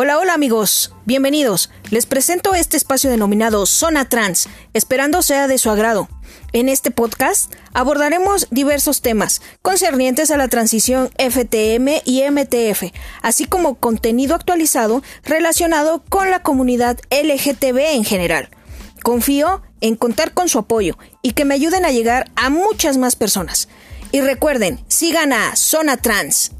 Hola, hola amigos, bienvenidos. Les presento este espacio denominado Zona Trans, esperando sea de su agrado. En este podcast abordaremos diversos temas concernientes a la transición FTM y MTF, así como contenido actualizado relacionado con la comunidad LGTB en general. Confío en contar con su apoyo y que me ayuden a llegar a muchas más personas. Y recuerden, sigan a Zona Trans.